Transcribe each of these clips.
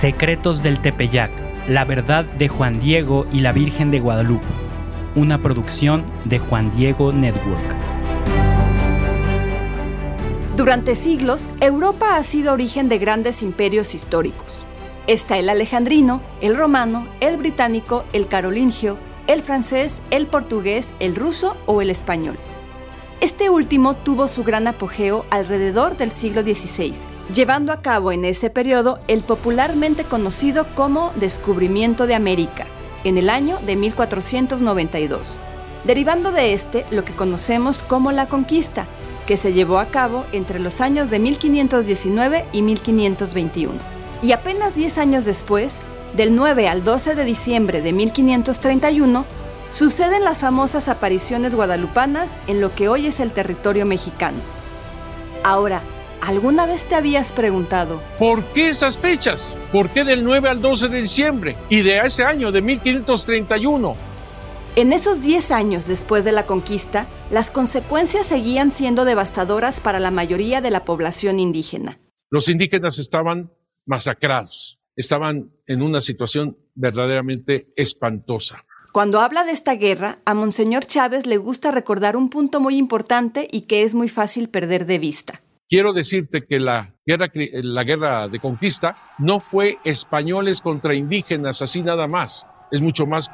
Secretos del Tepeyac, la verdad de Juan Diego y la Virgen de Guadalupe, una producción de Juan Diego Network. Durante siglos, Europa ha sido origen de grandes imperios históricos. Está el alejandrino, el romano, el británico, el carolingio, el francés, el portugués, el ruso o el español. Este último tuvo su gran apogeo alrededor del siglo XVI, llevando a cabo en ese periodo el popularmente conocido como Descubrimiento de América, en el año de 1492, derivando de este lo que conocemos como la conquista, que se llevó a cabo entre los años de 1519 y 1521. Y apenas 10 años después, del 9 al 12 de diciembre de 1531, suceden las famosas apariciones guadalupanas en lo que hoy es el territorio mexicano. Ahora, ¿alguna vez te habías preguntado ¿Por qué esas fechas? ¿Por qué del 9 al 12 de diciembre y de ese año de 1531? En esos 10 años después de la conquista, las consecuencias seguían siendo devastadoras para la mayoría de la población indígena. Los indígenas estaban masacrados, estaban en una situación verdaderamente espantosa. Cuando habla de esta guerra, a Monseñor Chávez le gusta recordar un punto muy importante y que es muy fácil perder de vista. Quiero decirte que la guerra, la guerra de conquista no fue españoles contra indígenas así nada más. Es mucho más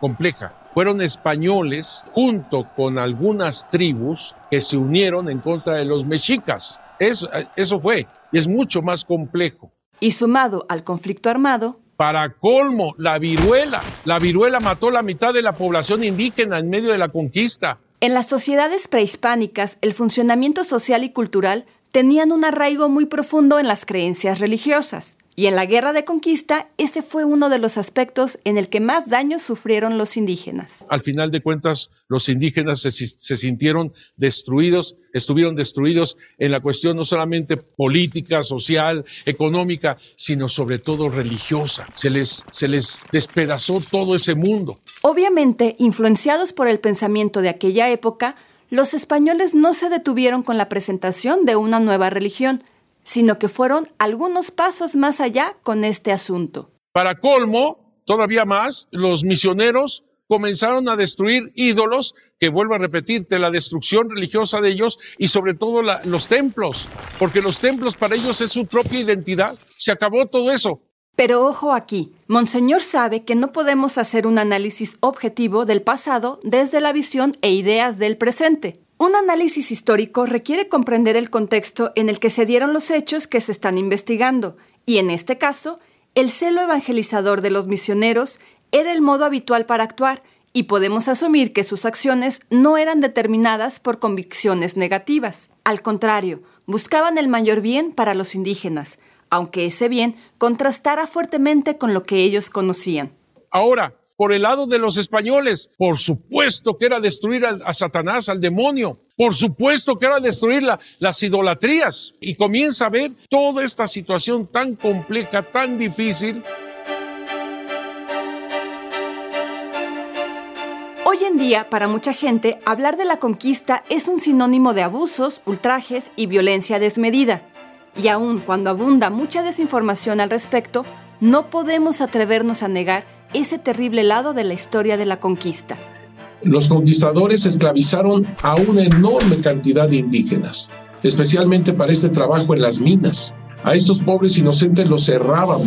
compleja. Fueron españoles junto con algunas tribus que se unieron en contra de los mexicas. Eso, eso fue. Y es mucho más complejo. Y sumado al conflicto armado, para colmo, la viruela. La viruela mató la mitad de la población indígena en medio de la conquista. En las sociedades prehispánicas, el funcionamiento social y cultural tenían un arraigo muy profundo en las creencias religiosas. Y en la guerra de conquista, ese fue uno de los aspectos en el que más daños sufrieron los indígenas. Al final de cuentas, los indígenas se, se, sintieron destruidos, estuvieron destruidos en la cuestión no solamente política, social, económica, sino sobre todo religiosa. Se les, se les despedazó todo ese mundo. Obviamente, influenciados por el pensamiento de aquella época, los españoles no se detuvieron con la presentación de una nueva religión, sino que fueron algunos pasos más allá con este asunto. Para colmo, todavía más, los misioneros comenzaron a destruir ídolos, que vuelvo a repetirte, la destrucción religiosa de ellos y sobre todo la, los templos, porque los templos para ellos es su propia identidad. Se acabó todo eso. Pero ojo aquí, Monseñor sabe que no podemos hacer un análisis objetivo del pasado desde la visión e ideas del presente. Un análisis histórico requiere comprender el contexto en el que se dieron los hechos que se están investigando, y en este caso, el celo evangelizador de los misioneros era el modo habitual para actuar, y podemos asumir que sus acciones no eran determinadas por convicciones negativas. Al contrario, buscaban el mayor bien para los indígenas, aunque ese bien contrastara fuertemente con lo que ellos conocían. Ahora, por el lado de los españoles. Por supuesto que era destruir a, Satanás, al demonio. Por supuesto que era destruir las idolatrías. Y comienza a ver toda esta situación tan compleja, tan difícil. Hoy en día, para mucha gente, hablar de la conquista es un sinónimo de abusos, ultrajes y violencia desmedida. Y aun cuando abunda mucha desinformación al respecto, no podemos atrevernos a negar ese terrible lado de la historia de la conquista. Los conquistadores esclavizaron a una enorme cantidad de indígenas, especialmente para este trabajo en las minas. A estos pobres inocentes los cerraban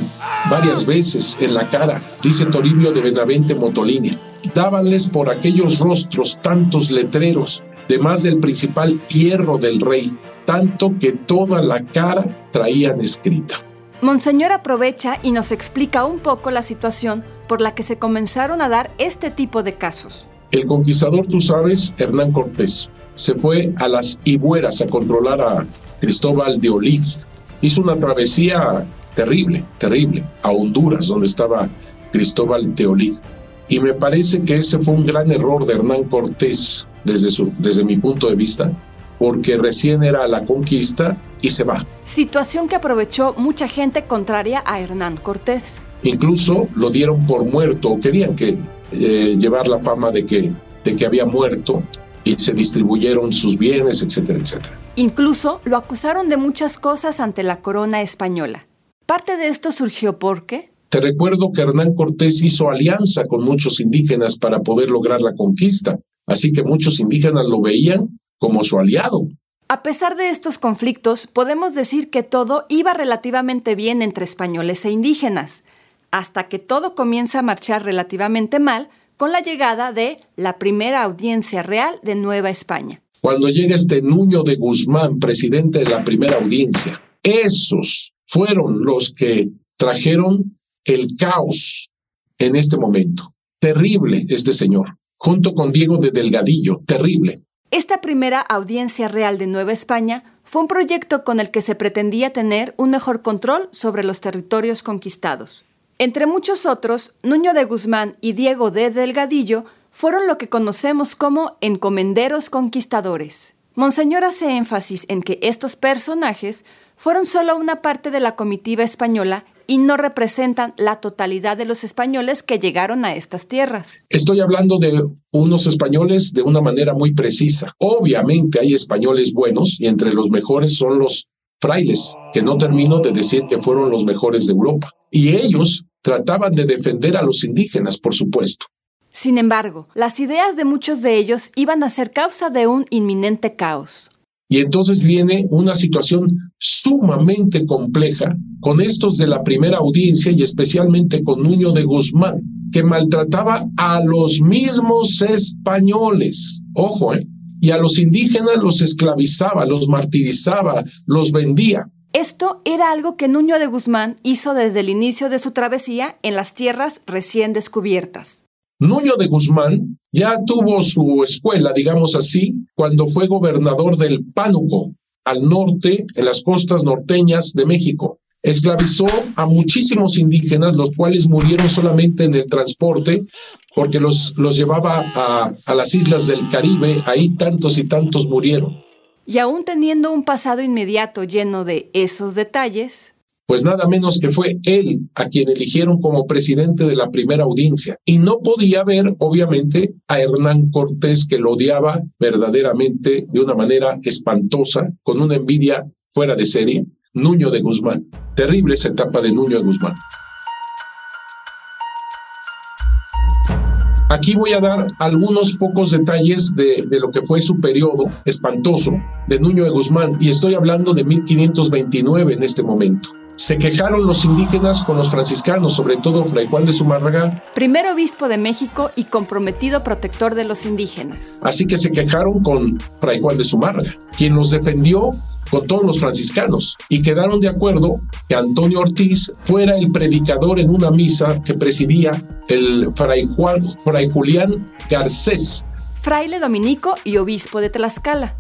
varias veces en la cara, dice Toribio de Benavente Motolini. Dábanles por aquellos rostros tantos letreros, de más del principal hierro del rey, tanto que toda la cara traían escrita. Monseñor aprovecha y nos explica un poco la situación por la que se comenzaron a dar este tipo de casos. El conquistador, tú sabes, Hernán Cortés, se fue a las Ibueras a controlar a Cristóbal de Oliz. Hizo una travesía terrible, terrible, a Honduras, donde estaba Cristóbal de Oliz. Y me parece que ese fue un gran error de Hernán Cortés desde, su, desde mi punto de vista, porque recién era la conquista y se va. Situación que aprovechó mucha gente contraria a Hernán Cortés. Incluso lo dieron por muerto, querían que eh, llevar la fama de que, de que había muerto y se distribuyeron sus bienes, etcétera, etcétera. Incluso lo acusaron de muchas cosas ante la corona española. Parte de esto surgió porque... Te recuerdo que Hernán Cortés hizo alianza con muchos indígenas para poder lograr la conquista, así que muchos indígenas lo veían como su aliado. A pesar de estos conflictos, podemos decir que todo iba relativamente bien entre españoles e indígenas, hasta que todo comienza a marchar relativamente mal con la llegada de la primera audiencia real de Nueva España. Cuando llega este Nuño de Guzmán, presidente de la primera audiencia, esos fueron los que trajeron el caos en este momento. Terrible este señor, junto con Diego de Delgadillo, terrible. Esta primera audiencia real de Nueva España fue un proyecto con el que se pretendía tener un mejor control sobre los territorios conquistados. Entre muchos otros, Nuño de Guzmán y Diego de Delgadillo fueron lo que conocemos como encomenderos conquistadores. Monseñor hace énfasis en que estos personajes fueron solo una parte de la comitiva española y no representan la totalidad de los españoles que llegaron a estas tierras. Estoy hablando de unos españoles de una manera muy precisa. Obviamente hay españoles buenos y entre los mejores son los frailes, que no termino de decir que fueron los mejores de Europa. Y ellos trataban de defender a los indígenas, por supuesto. Sin embargo, las ideas de muchos de ellos iban a ser causa de un inminente caos. Y entonces viene una situación sumamente compleja con estos de la primera audiencia y especialmente con Nuño de Guzmán, que maltrataba a los mismos españoles. Ojo, ¿eh? y a los indígenas los esclavizaba, los martirizaba, los vendía. Esto era algo que Nuño de Guzmán hizo desde el inicio de su travesía en las tierras recién descubiertas. Nuño de Guzmán ya tuvo su escuela, digamos así, cuando fue gobernador del Pánuco, al norte, en las costas norteñas de México. Esclavizó a muchísimos indígenas, los cuales murieron solamente en el transporte, porque los, los llevaba a, a las islas del Caribe, ahí tantos y tantos murieron. Y aún teniendo un pasado inmediato lleno de esos detalles, pues nada menos que fue él a quien eligieron como presidente de la primera audiencia. Y no podía ver, obviamente, a Hernán Cortés, que lo odiaba verdaderamente de una manera espantosa, con una envidia fuera de serie, Nuño de Guzmán. Terrible esa etapa de Nuño de Guzmán. Aquí voy a dar algunos pocos detalles de, de, lo que fue su periodo espantoso de Nuño de Guzmán y estoy hablando de 1529 en este momento. Se quejaron los indígenas con los franciscanos, sobre todo Fray Juan de Zumárraga. Primer obispo de México y comprometido protector de los indígenas. Así que se quejaron con Fray Juan de Zumárraga, quien los defendió con todos los franciscanos y quedaron de acuerdo que Antonio Ortiz fuera el predicador en una misa que presidía el Fray, Juan, Fray Julián Garcés. Fraile dominico y obispo de Tlaxcala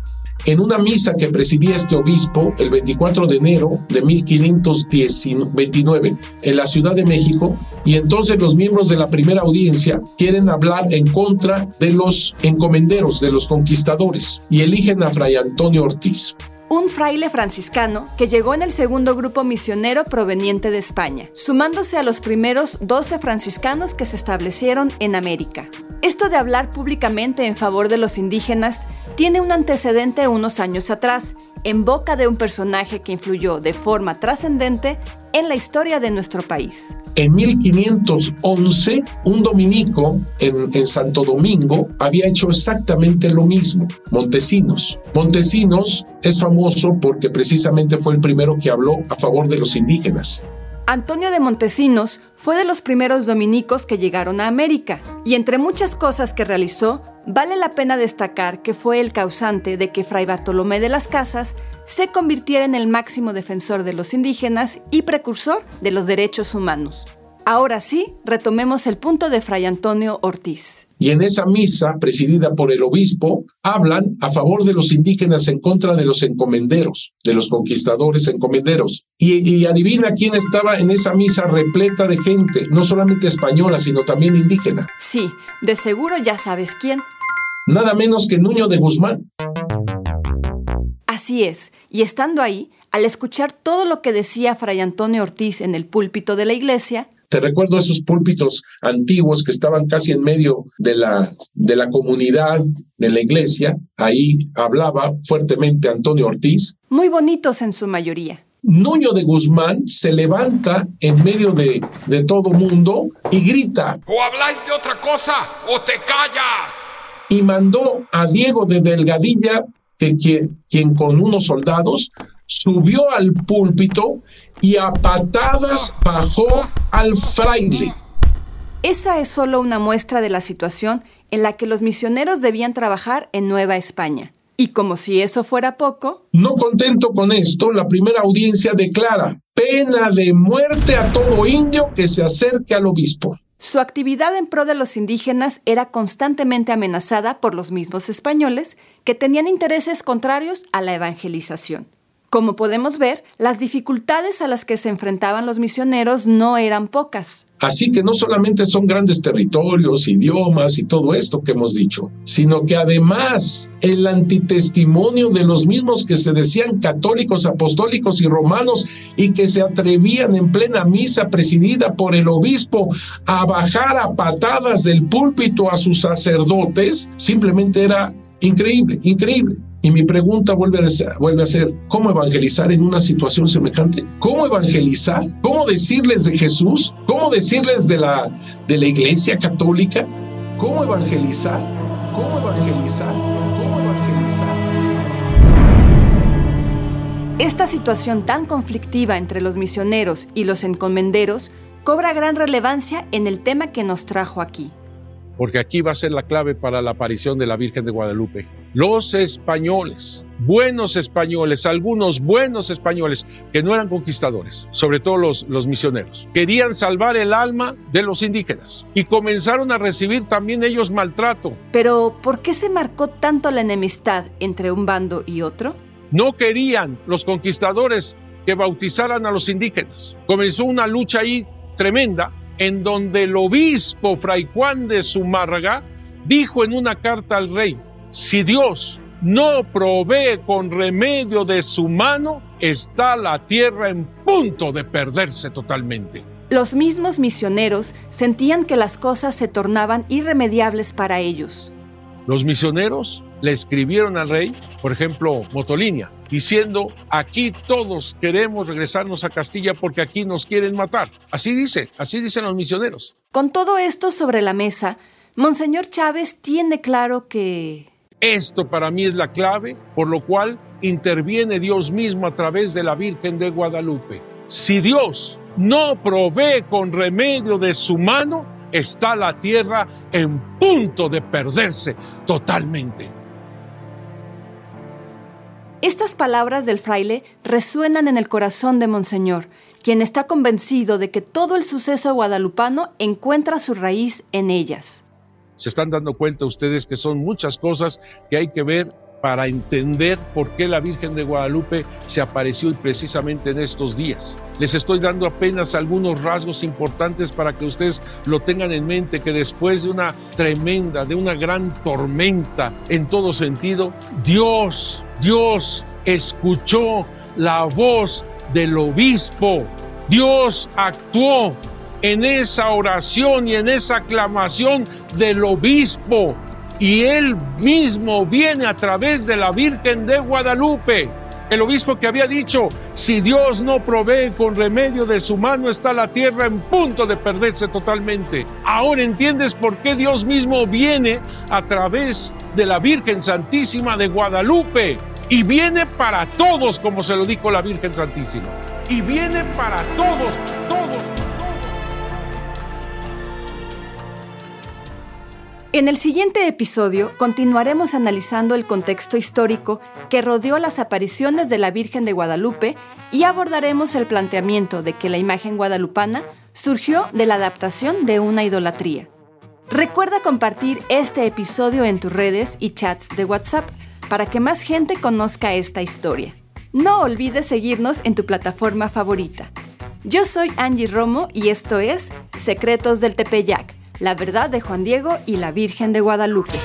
en una misa que presidía este obispo el 24 de enero de 1529 en la Ciudad de México, y entonces los miembros de la primera audiencia quieren hablar en contra de los encomenderos, de los conquistadores, y eligen a Fray Antonio Ortiz un fraile franciscano que llegó en el segundo grupo misionero proveniente de España, sumándose a los primeros 12 franciscanos que se establecieron en América. Esto de hablar públicamente en favor de los indígenas tiene un antecedente unos años atrás, en boca de un personaje que influyó de forma trascendente en la historia de nuestro país. En 1511, un dominico en, en, Santo Domingo había hecho exactamente lo mismo, Montesinos. Montesinos es famoso porque precisamente fue el primero que habló a favor de los indígenas. Antonio de Montesinos fue de los primeros dominicos que llegaron a América, y entre muchas cosas que realizó, vale la pena destacar que fue el causante de que Fray Bartolomé de las Casas se convirtiera en el máximo defensor de los indígenas y precursor de los derechos humanos. Ahora sí, retomemos el punto de Fray Antonio Ortiz. Y en esa misa, presidida por el obispo, hablan a favor de los indígenas en contra de los encomenderos, de los conquistadores encomenderos. Y, y, adivina quién estaba en esa misa repleta de gente, no solamente española, sino también indígena. Sí, de seguro ya sabes quién. Nada menos que Nuño de Guzmán. Así es, y estando ahí, al escuchar todo lo que decía Fray Antonio Ortiz en el púlpito de la iglesia, te recuerdo esos púlpitos antiguos que estaban casi en medio de la, de la comunidad, de la iglesia. Ahí hablaba fuertemente Antonio Ortiz. Muy bonitos en su mayoría. Nuño de Guzmán se levanta en medio de, de todo mundo y grita. O habláis de otra cosa o te callas. Y mandó a Diego de Delgadilla, que, quien, quien con unos soldados subió al púlpito y a patadas bajó al fraile. Esa es solo una muestra de la situación en la que los misioneros debían trabajar en Nueva España. Y como si eso fuera poco... No contento con esto, la primera audiencia declara pena de muerte a todo indio que se acerque al obispo. Su actividad en pro de los indígenas era constantemente amenazada por los mismos españoles que tenían intereses contrarios a la evangelización. Como podemos ver, las dificultades a las que se enfrentaban los misioneros no eran pocas. Así que no solamente son grandes territorios, idiomas y todo esto que hemos dicho, sino que además el antitestimonio de los mismos que se decían católicos, apostólicos y romanos y que se atrevían en plena misa presidida por el obispo a bajar a patadas del púlpito a sus sacerdotes, simplemente era increíble, increíble. Y mi pregunta vuelve a, ser, vuelve a ser, ¿cómo evangelizar en una situación semejante? ¿Cómo evangelizar? ¿Cómo decirles de Jesús? ¿Cómo decirles de la, de la iglesia católica? ¿Cómo evangelizar? ¿Cómo evangelizar? ¿Cómo evangelizar? Esta situación tan conflictiva entre los misioneros y los encomenderos cobra gran relevancia en el tema que nos trajo aquí porque aquí va a ser la clave para la aparición de la Virgen de Guadalupe. Los españoles, buenos españoles, algunos buenos españoles que no eran conquistadores, sobre todo los, los misioneros, querían salvar el alma de los indígenas y comenzaron a recibir también ellos maltrato. Pero, ¿por qué se marcó tanto la enemistad entre un bando y otro? No querían los conquistadores que bautizaran a los indígenas. Comenzó una lucha ahí tremenda en donde el obispo Fray Juan de Zumárraga dijo en una carta al rey, si Dios no provee con remedio de su mano, está la tierra en punto de perderse totalmente. Los mismos misioneros sentían que las cosas se tornaban irremediables para ellos. Los misioneros le escribieron al rey, por ejemplo, Motolinia, diciendo, aquí todos queremos regresarnos a Castilla porque aquí nos quieren matar. Así dice, así dicen los misioneros. Con todo esto sobre la mesa, Monseñor Chávez tiene claro que... Esto para mí es la clave, por lo cual interviene Dios mismo a través de la Virgen de Guadalupe. Si Dios no provee con remedio de su mano, está la tierra en punto de perderse totalmente. Estas palabras del fraile resuenan en el corazón de Monseñor, quien está convencido de que todo el suceso guadalupano encuentra su raíz en ellas. Se están dando cuenta ustedes que son muchas cosas que hay que ver para entender por qué la Virgen de Guadalupe se apareció precisamente en estos días. Les estoy dando apenas algunos rasgos importantes para que ustedes lo tengan en mente, que después de una tremenda, de una gran tormenta en todo sentido, Dios, Dios escuchó la voz del obispo. Dios actuó en esa oración y en esa aclamación del obispo y él mismo viene a través de la Virgen de Guadalupe. El obispo que había dicho, si Dios no provee con remedio de su mano, está la tierra en punto de perderse totalmente. Ahora entiendes por qué Dios mismo viene a través de la Virgen Santísima de Guadalupe. Y viene para todos, como se lo dijo la Virgen Santísima. Y viene para todos. En el siguiente episodio continuaremos analizando el contexto histórico que rodeó las apariciones de la Virgen de Guadalupe y abordaremos el planteamiento de que la imagen guadalupana surgió de la adaptación de una idolatría. Recuerda compartir este episodio en tus redes y chats de WhatsApp para que más gente conozca esta historia. No olvides seguirnos en tu plataforma favorita. Yo soy Angie Romo y esto es Secretos del Tepeyac la verdad de Juan Diego y la Virgen de Guadalupe.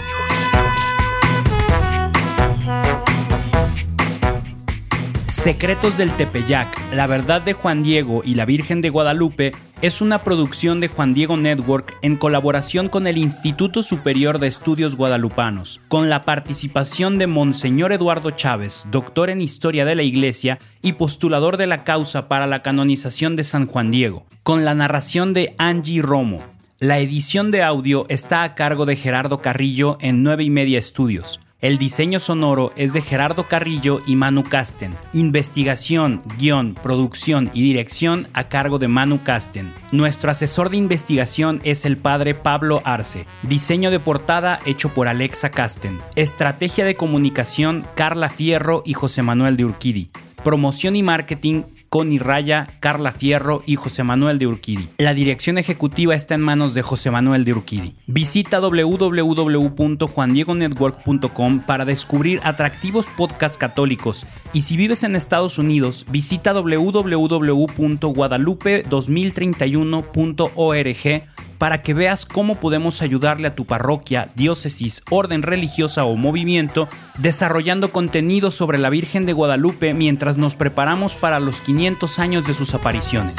Secretos del Tepeyac, la verdad de Juan Diego y la Virgen de Guadalupe es una producción de Juan Diego Network en colaboración con el Instituto Superior de Estudios Guadalupanos, con la participación de Monseñor Eduardo Chávez, doctor en Historia de la Iglesia y postulador de la causa para la canonización de San Juan Diego, con la narración de Angie Romo. La edición de audio está a cargo de Gerardo Carrillo en 9 y media estudios. El diseño sonoro es de Gerardo Carrillo y Manu Casten. Investigación, guion, producción y dirección a cargo de Manu Casten. Nuestro asesor de investigación es el padre Pablo Arce. Diseño de portada hecho por Alexa Casten. Estrategia de comunicación Carla Fierro y José Manuel de Urquidi. Promoción y marketing Connie Raya, Carla Fierro y José Manuel de Urquidi. La dirección ejecutiva está en manos de José Manuel de Urquidi. Visita www.juandiegonetwork.com para descubrir atractivos podcasts católicos y si vives en Estados Unidos, visita www.guadalupe2031.org para que veas cómo podemos ayudarle a tu parroquia, diócesis, orden religiosa o movimiento desarrollando contenido sobre la Virgen de Guadalupe mientras nos preparamos para los 500 años de sus apariciones.